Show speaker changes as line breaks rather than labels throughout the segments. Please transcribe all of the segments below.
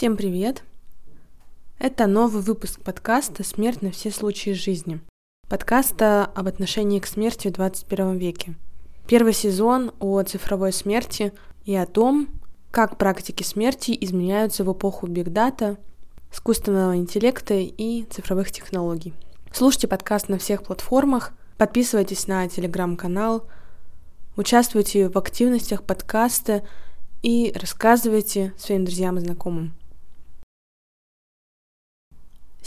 Всем привет! Это новый выпуск подкаста «Смерть на все случаи жизни». Подкаста об отношении к смерти в 21 веке. Первый сезон о цифровой смерти и о том, как практики смерти изменяются в эпоху бигдата, искусственного интеллекта и цифровых технологий. Слушайте подкаст на всех платформах, подписывайтесь на телеграм-канал, участвуйте в активностях подкаста и рассказывайте своим друзьям и знакомым.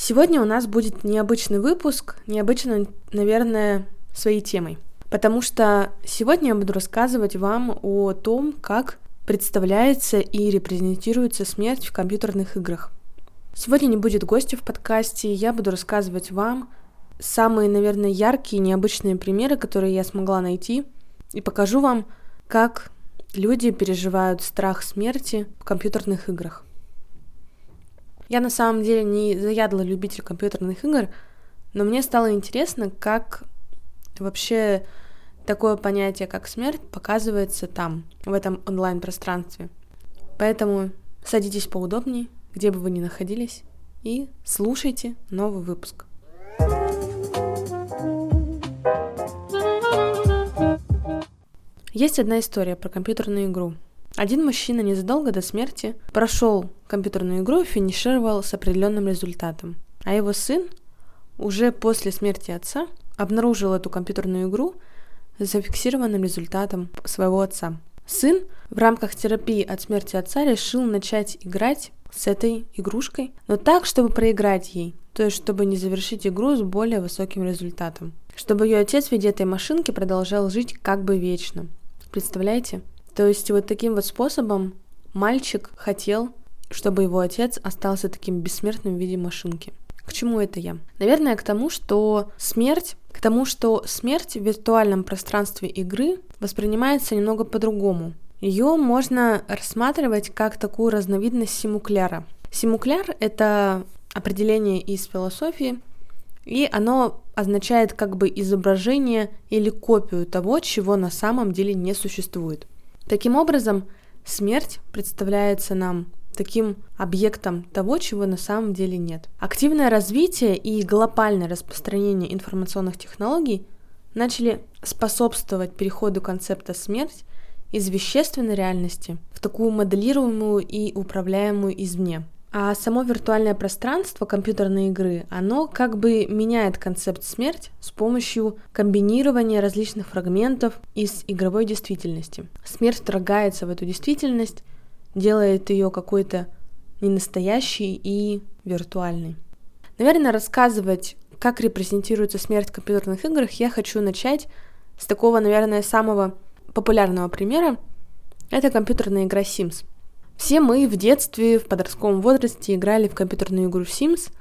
Сегодня у нас будет необычный выпуск, необычно, наверное, своей темой. Потому что сегодня я буду рассказывать вам о том, как представляется и репрезентируется смерть в компьютерных играх. Сегодня не будет гостя в подкасте, я буду рассказывать вам самые, наверное, яркие, необычные примеры, которые я смогла найти, и покажу вам, как люди переживают страх смерти в компьютерных играх. Я на самом деле не заядлый любитель компьютерных игр, но мне стало интересно, как вообще такое понятие, как смерть, показывается там, в этом онлайн-пространстве. Поэтому садитесь поудобнее, где бы вы ни находились, и слушайте новый выпуск. Есть одна история про компьютерную игру, один мужчина незадолго до смерти прошел компьютерную игру и финишировал с определенным результатом. А его сын уже после смерти отца обнаружил эту компьютерную игру с зафиксированным результатом своего отца. Сын в рамках терапии от смерти отца решил начать играть с этой игрушкой, но так, чтобы проиграть ей, то есть чтобы не завершить игру с более высоким результатом. Чтобы ее отец в виде этой машинки продолжал жить как бы вечно. Представляете? То есть вот таким вот способом мальчик хотел, чтобы его отец остался таким бессмертным в виде машинки. К чему это я? Наверное, к тому, что смерть, к тому, что смерть в виртуальном пространстве игры воспринимается немного по-другому. Ее можно рассматривать как такую разновидность симукляра. Симукляр — это определение из философии, и оно означает как бы изображение или копию того, чего на самом деле не существует. Таким образом, смерть представляется нам таким объектом того, чего на самом деле нет. Активное развитие и глобальное распространение информационных технологий начали способствовать переходу концепта смерть из вещественной реальности в такую моделируемую и управляемую извне. А само виртуальное пространство компьютерной игры, оно как бы меняет концепт смерть с помощью комбинирования различных фрагментов из игровой действительности. Смерть вторгается в эту действительность, делает ее какой-то ненастоящей и виртуальной. Наверное, рассказывать, как репрезентируется смерть в компьютерных играх, я хочу начать с такого, наверное, самого популярного примера. Это компьютерная игра Sims. Все мы в детстве, в подростковом возрасте играли в компьютерную игру Sims,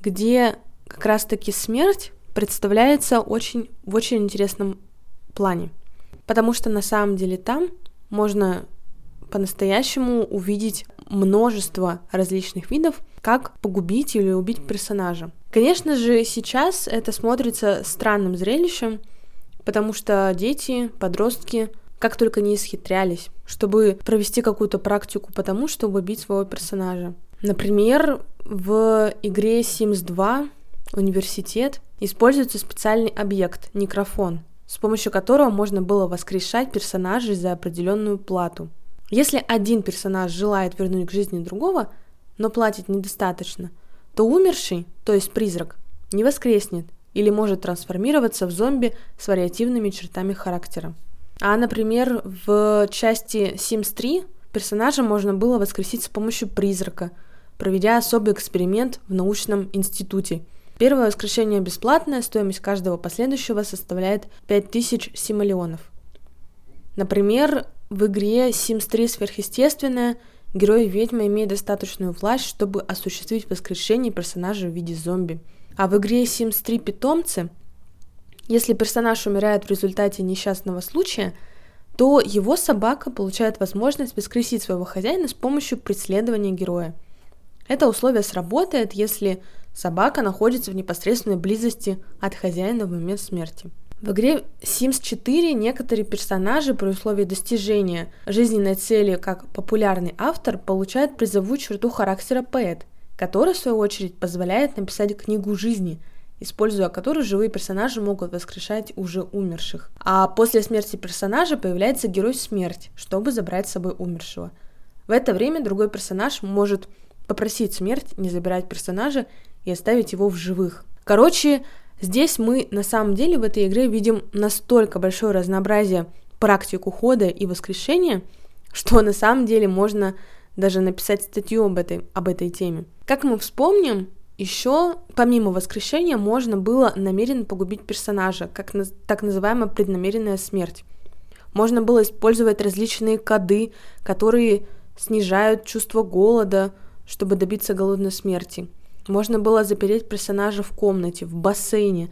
где как раз-таки смерть представляется очень, в очень интересном плане. Потому что на самом деле там можно по-настоящему увидеть множество различных видов, как погубить или убить персонажа. Конечно же, сейчас это смотрится странным зрелищем, потому что дети, подростки как только не исхитрялись, чтобы провести какую-то практику по тому, чтобы бить своего персонажа. Например, в игре Sims 2 университет используется специальный объект, некрофон, с помощью которого можно было воскрешать персонажей за определенную плату. Если один персонаж желает вернуть к жизни другого, но платить недостаточно, то умерший, то есть призрак, не воскреснет или может трансформироваться в зомби с вариативными чертами характера. А, например, в части Sims 3 персонажа можно было воскресить с помощью призрака, проведя особый эксперимент в научном институте. Первое воскрешение бесплатное, стоимость каждого последующего составляет 5000 симолеонов. Например, в игре Sims 3 сверхъестественное герой-ведьма имеет достаточную власть, чтобы осуществить воскрешение персонажа в виде зомби. А в игре Sims 3 питомцы если персонаж умирает в результате несчастного случая, то его собака получает возможность воскресить своего хозяина с помощью преследования героя. Это условие сработает, если собака находится в непосредственной близости от хозяина в момент смерти. В игре Sims 4 некоторые персонажи при условии достижения жизненной цели как популярный автор получают призовую черту характера поэт, который, в свою очередь, позволяет написать книгу жизни, используя которую живые персонажи могут воскрешать уже умерших. А после смерти персонажа появляется герой смерть, чтобы забрать с собой умершего. В это время другой персонаж может попросить смерть не забирать персонажа и оставить его в живых. Короче, Здесь мы на самом деле в этой игре видим настолько большое разнообразие практик ухода и воскрешения, что на самом деле можно даже написать статью об этой, об этой теме. Как мы вспомним, еще помимо воскрешения можно было намеренно погубить персонажа, как на, так называемая преднамеренная смерть. Можно было использовать различные коды, которые снижают чувство голода, чтобы добиться голодной смерти. Можно было запереть персонажа в комнате, в бассейне.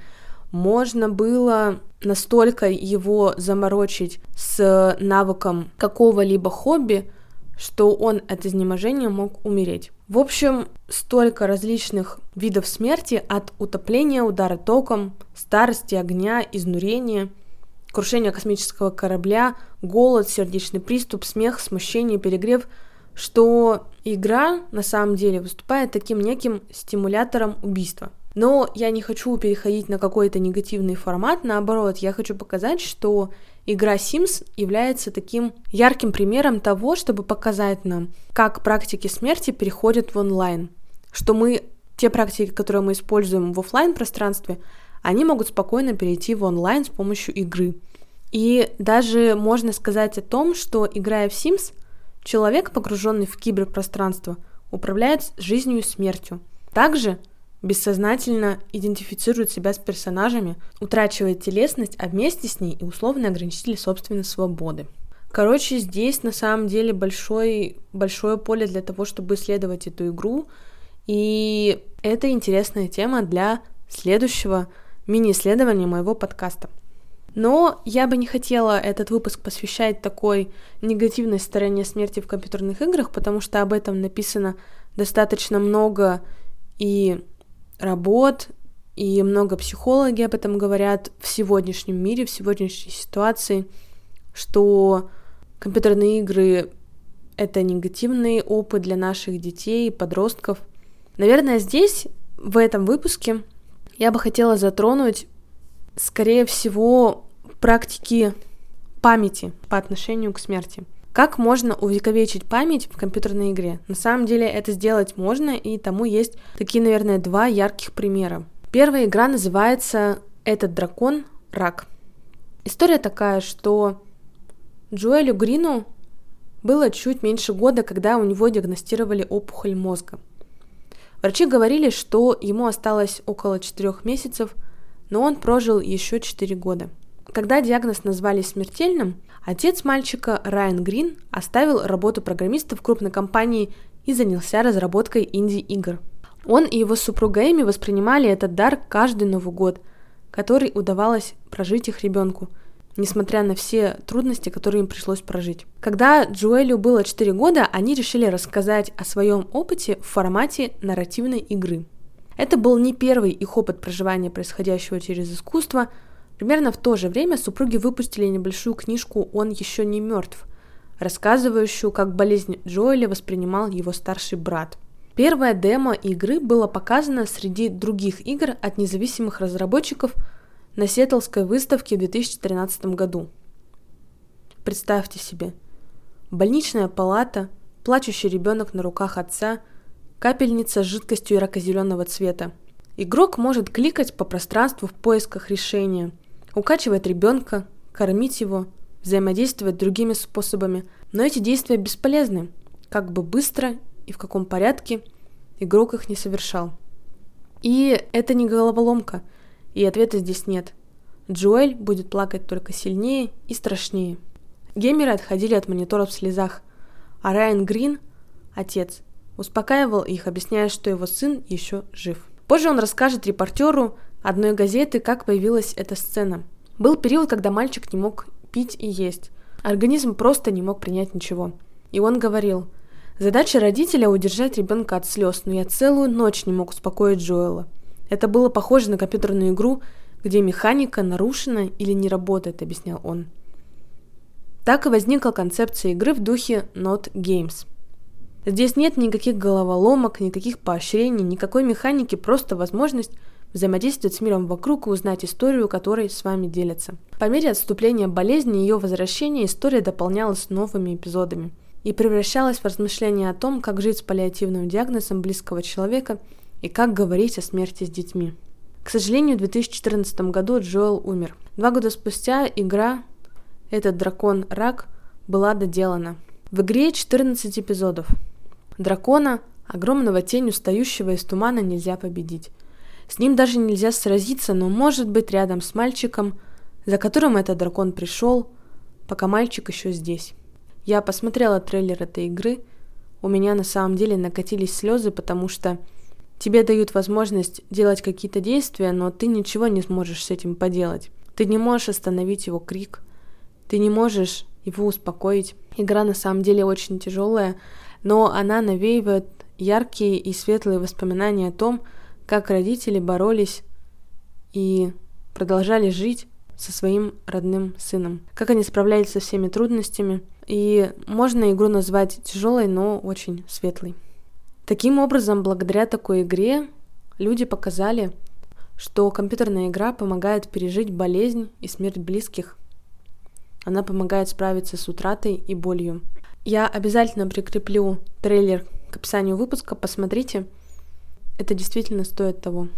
Можно было настолько его заморочить с навыком какого-либо хобби, что он от изнеможения мог умереть. В общем, столько различных видов смерти от утопления, удара током, старости, огня, изнурения, крушения космического корабля, голод, сердечный приступ, смех, смущение, перегрев – что игра на самом деле выступает таким неким стимулятором убийства. Но я не хочу переходить на какой-то негативный формат, наоборот, я хочу показать, что игра Sims является таким ярким примером того, чтобы показать нам, как практики смерти переходят в онлайн, что мы те практики, которые мы используем в офлайн пространстве, они могут спокойно перейти в онлайн с помощью игры. И даже можно сказать о том, что играя в Sims, Человек, погруженный в киберпространство, управляет жизнью и смертью. Также бессознательно идентифицирует себя с персонажами, утрачивает телесность, а вместе с ней и условные ограничители собственной свободы. Короче, здесь на самом деле большой, большое поле для того, чтобы исследовать эту игру, и это интересная тема для следующего мини-исследования моего подкаста. Но я бы не хотела этот выпуск посвящать такой негативной стороне смерти в компьютерных играх, потому что об этом написано достаточно много и работ, и много психологи об этом говорят в сегодняшнем мире, в сегодняшней ситуации, что компьютерные игры — это негативный опыт для наших детей, подростков. Наверное, здесь, в этом выпуске, я бы хотела затронуть, скорее всего, практики памяти по отношению к смерти. Как можно увековечить память в компьютерной игре? На самом деле это сделать можно, и тому есть такие, наверное, два ярких примера. Первая игра называется «Этот дракон – рак». История такая, что Джоэлю Грину было чуть меньше года, когда у него диагностировали опухоль мозга. Врачи говорили, что ему осталось около 4 месяцев, но он прожил еще 4 года – когда диагноз назвали смертельным, отец мальчика Райан Грин оставил работу программиста в крупной компании и занялся разработкой инди-игр. Он и его супруга Эми воспринимали этот дар каждый Новый год, который удавалось прожить их ребенку, несмотря на все трудности, которые им пришлось прожить. Когда Джуэлю было 4 года, они решили рассказать о своем опыте в формате нарративной игры. Это был не первый их опыт проживания происходящего через искусство – Примерно в то же время супруги выпустили небольшую книжку «Он еще не мертв», рассказывающую, как болезнь Джоэля воспринимал его старший брат. Первая демо игры было показано среди других игр от независимых разработчиков на Сеттлской выставке в 2013 году. Представьте себе, больничная палата, плачущий ребенок на руках отца, капельница с жидкостью ярко-зеленого цвета. Игрок может кликать по пространству в поисках решения – укачивать ребенка, кормить его, взаимодействовать другими способами. Но эти действия бесполезны, как бы быстро и в каком порядке игрок их не совершал. И это не головоломка, и ответа здесь нет. Джоэль будет плакать только сильнее и страшнее. Геймеры отходили от монитора в слезах, а Райан Грин, отец, успокаивал их, объясняя, что его сын еще жив. Позже он расскажет репортеру, одной газеты, как появилась эта сцена. Был период, когда мальчик не мог пить и есть. Организм просто не мог принять ничего. И он говорил, задача родителя удержать ребенка от слез, но я целую ночь не мог успокоить Джоэла. Это было похоже на компьютерную игру, где механика нарушена или не работает, объяснял он. Так и возникла концепция игры в духе Not Games. Здесь нет никаких головоломок, никаких поощрений, никакой механики, просто возможность взаимодействовать с миром вокруг и узнать историю, которой с вами делятся. По мере отступления болезни и ее возвращения история дополнялась новыми эпизодами и превращалась в размышления о том, как жить с паллиативным диагнозом близкого человека и как говорить о смерти с детьми. К сожалению, в 2014 году Джоэл умер. Два года спустя игра «Этот дракон-рак» была доделана. В игре 14 эпизодов. Дракона, огромного тень, устающего из тумана, нельзя победить. С ним даже нельзя сразиться, но может быть рядом с мальчиком, за которым этот дракон пришел, пока мальчик еще здесь. Я посмотрела трейлер этой игры, у меня на самом деле накатились слезы, потому что тебе дают возможность делать какие-то действия, но ты ничего не сможешь с этим поделать. Ты не можешь остановить его крик, ты не можешь его успокоить. Игра на самом деле очень тяжелая, но она навеивает яркие и светлые воспоминания о том, как родители боролись и продолжали жить со своим родным сыном, как они справлялись со всеми трудностями. И можно игру назвать тяжелой, но очень светлой. Таким образом, благодаря такой игре люди показали, что компьютерная игра помогает пережить болезнь и смерть близких. Она помогает справиться с утратой и болью. Я обязательно прикреплю трейлер к описанию выпуска, посмотрите. Это действительно стоит того.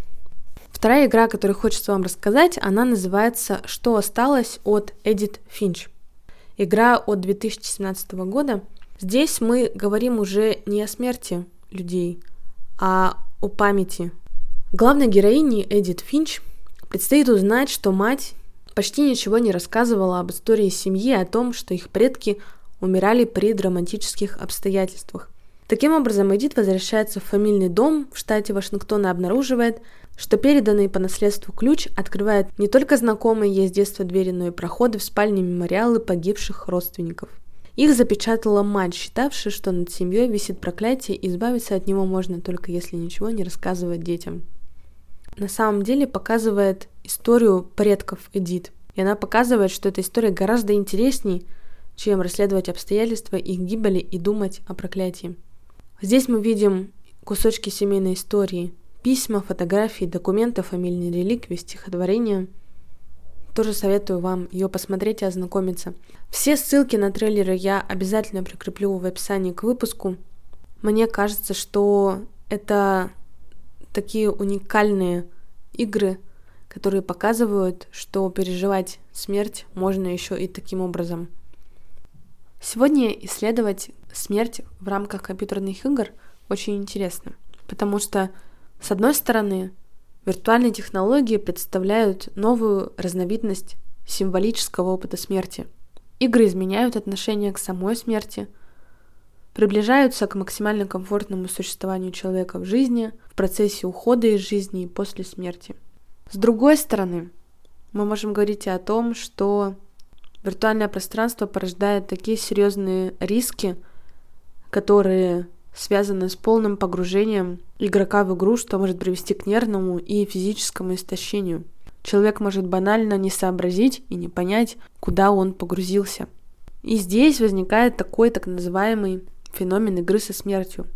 Вторая игра, которую хочется вам рассказать, она называется «Что осталось» от Эдит Финч. Игра от 2017 года. Здесь мы говорим уже не о смерти людей, а о памяти. Главной героине Эдит Финч предстоит узнать, что мать почти ничего не рассказывала об истории семьи, о том, что их предки умирали при драматических обстоятельствах. Таким образом, Эдит возвращается в фамильный дом в штате Вашингтон и обнаруживает, что переданный по наследству ключ открывает не только знакомые ей с детства двери, но и проходы в спальне мемориалы погибших родственников. Их запечатала мать, считавшая, что над семьей висит проклятие, и избавиться от него можно только если ничего не рассказывать детям. На самом деле показывает историю предков Эдит. И она показывает, что эта история гораздо интереснее, чем расследовать обстоятельства их гибели и думать о проклятии. Здесь мы видим кусочки семейной истории, письма, фотографии, документы, фамильные реликвии, стихотворения. Тоже советую вам ее посмотреть и ознакомиться. Все ссылки на трейлеры я обязательно прикреплю в описании к выпуску. Мне кажется, что это такие уникальные игры, которые показывают, что переживать смерть можно еще и таким образом – Сегодня исследовать смерть в рамках компьютерных игр очень интересно, потому что, с одной стороны, виртуальные технологии представляют новую разновидность символического опыта смерти. Игры изменяют отношение к самой смерти, приближаются к максимально комфортному существованию человека в жизни, в процессе ухода из жизни и после смерти. С другой стороны, мы можем говорить и о том, что Виртуальное пространство порождает такие серьезные риски, которые связаны с полным погружением игрока в игру, что может привести к нервному и физическому истощению. Человек может банально не сообразить и не понять, куда он погрузился. И здесь возникает такой так называемый феномен игры со смертью,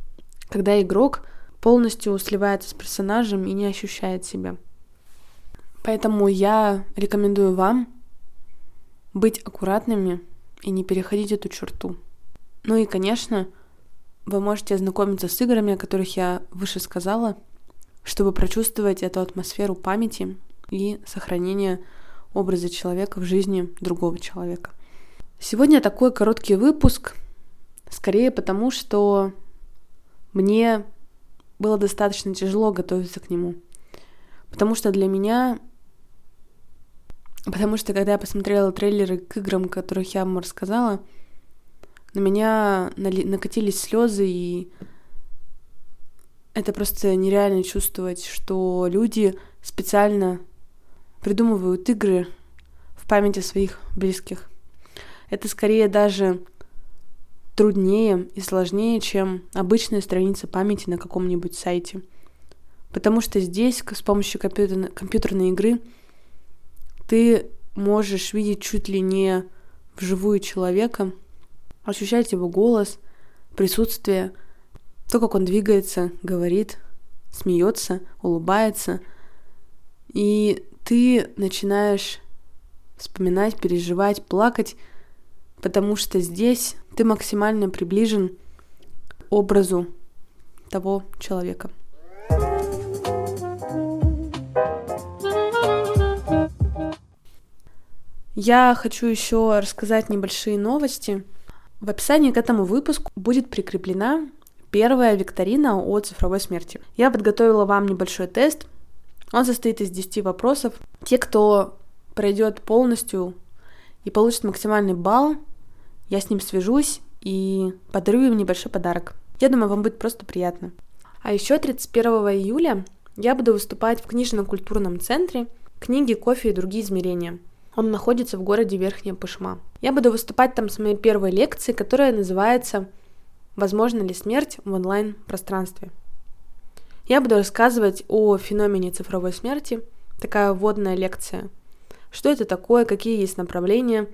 когда игрок полностью сливается с персонажем и не ощущает себя. Поэтому я рекомендую вам быть аккуратными и не переходить эту черту. Ну и, конечно, вы можете ознакомиться с играми, о которых я выше сказала, чтобы прочувствовать эту атмосферу памяти и сохранения образа человека в жизни другого человека. Сегодня такой короткий выпуск, скорее потому, что мне было достаточно тяжело готовиться к нему. Потому что для меня Потому что когда я посмотрела трейлеры к играм, которых я вам рассказала, на меня накатились слезы, и это просто нереально чувствовать, что люди специально придумывают игры в памяти своих близких. Это скорее даже труднее и сложнее, чем обычная страница памяти на каком-нибудь сайте. Потому что здесь с помощью компьютерной, компьютерной игры ты можешь видеть чуть ли не вживую человека, ощущать его голос, присутствие, то, как он двигается, говорит, смеется, улыбается. И ты начинаешь вспоминать, переживать, плакать, потому что здесь ты максимально приближен к образу того человека. Я хочу еще рассказать небольшие новости. В описании к этому выпуску будет прикреплена первая викторина о цифровой смерти. Я подготовила вам небольшой тест. Он состоит из 10 вопросов. Те, кто пройдет полностью и получит максимальный балл, я с ним свяжусь и подарю им небольшой подарок. Я думаю, вам будет просто приятно. А еще 31 июля я буду выступать в книжно-культурном центре книги «Кофе и другие измерения». Он находится в городе Верхняя Пышма. Я буду выступать там с моей первой лекции, которая называется «Возможно ли смерть в онлайн-пространстве?». Я буду рассказывать о феномене цифровой смерти, такая вводная лекция. Что это такое, какие есть направления,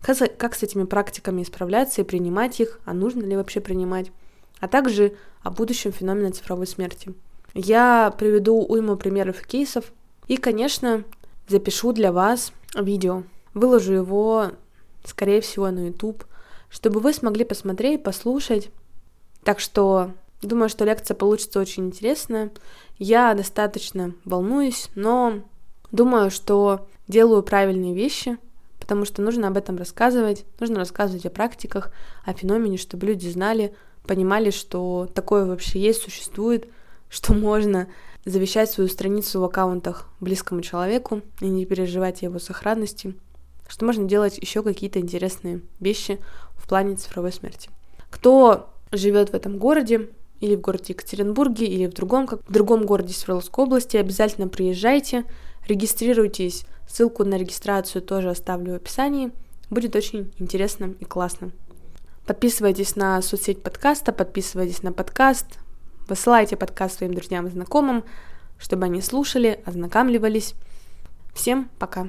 как с этими практиками справляться и принимать их, а нужно ли вообще принимать, а также о будущем феномене цифровой смерти. Я приведу уйму примеров и кейсов, и, конечно, запишу для вас видео. Выложу его, скорее всего, на YouTube, чтобы вы смогли посмотреть, послушать. Так что думаю, что лекция получится очень интересная. Я достаточно волнуюсь, но думаю, что делаю правильные вещи, потому что нужно об этом рассказывать, нужно рассказывать о практиках, о феномене, чтобы люди знали, понимали, что такое вообще есть, существует, что можно завещать свою страницу в аккаунтах близкому человеку и не переживать о его сохранности, что можно делать еще какие-то интересные вещи в плане цифровой смерти. Кто живет в этом городе, или в городе Екатеринбурге, или в другом, как в другом городе Свердловской области, обязательно приезжайте, регистрируйтесь. Ссылку на регистрацию тоже оставлю в описании. Будет очень интересно и классно. Подписывайтесь на соцсеть подкаста, подписывайтесь на подкаст, Высылайте подкаст своим друзьям и знакомым, чтобы они слушали, ознакомливались. Всем пока!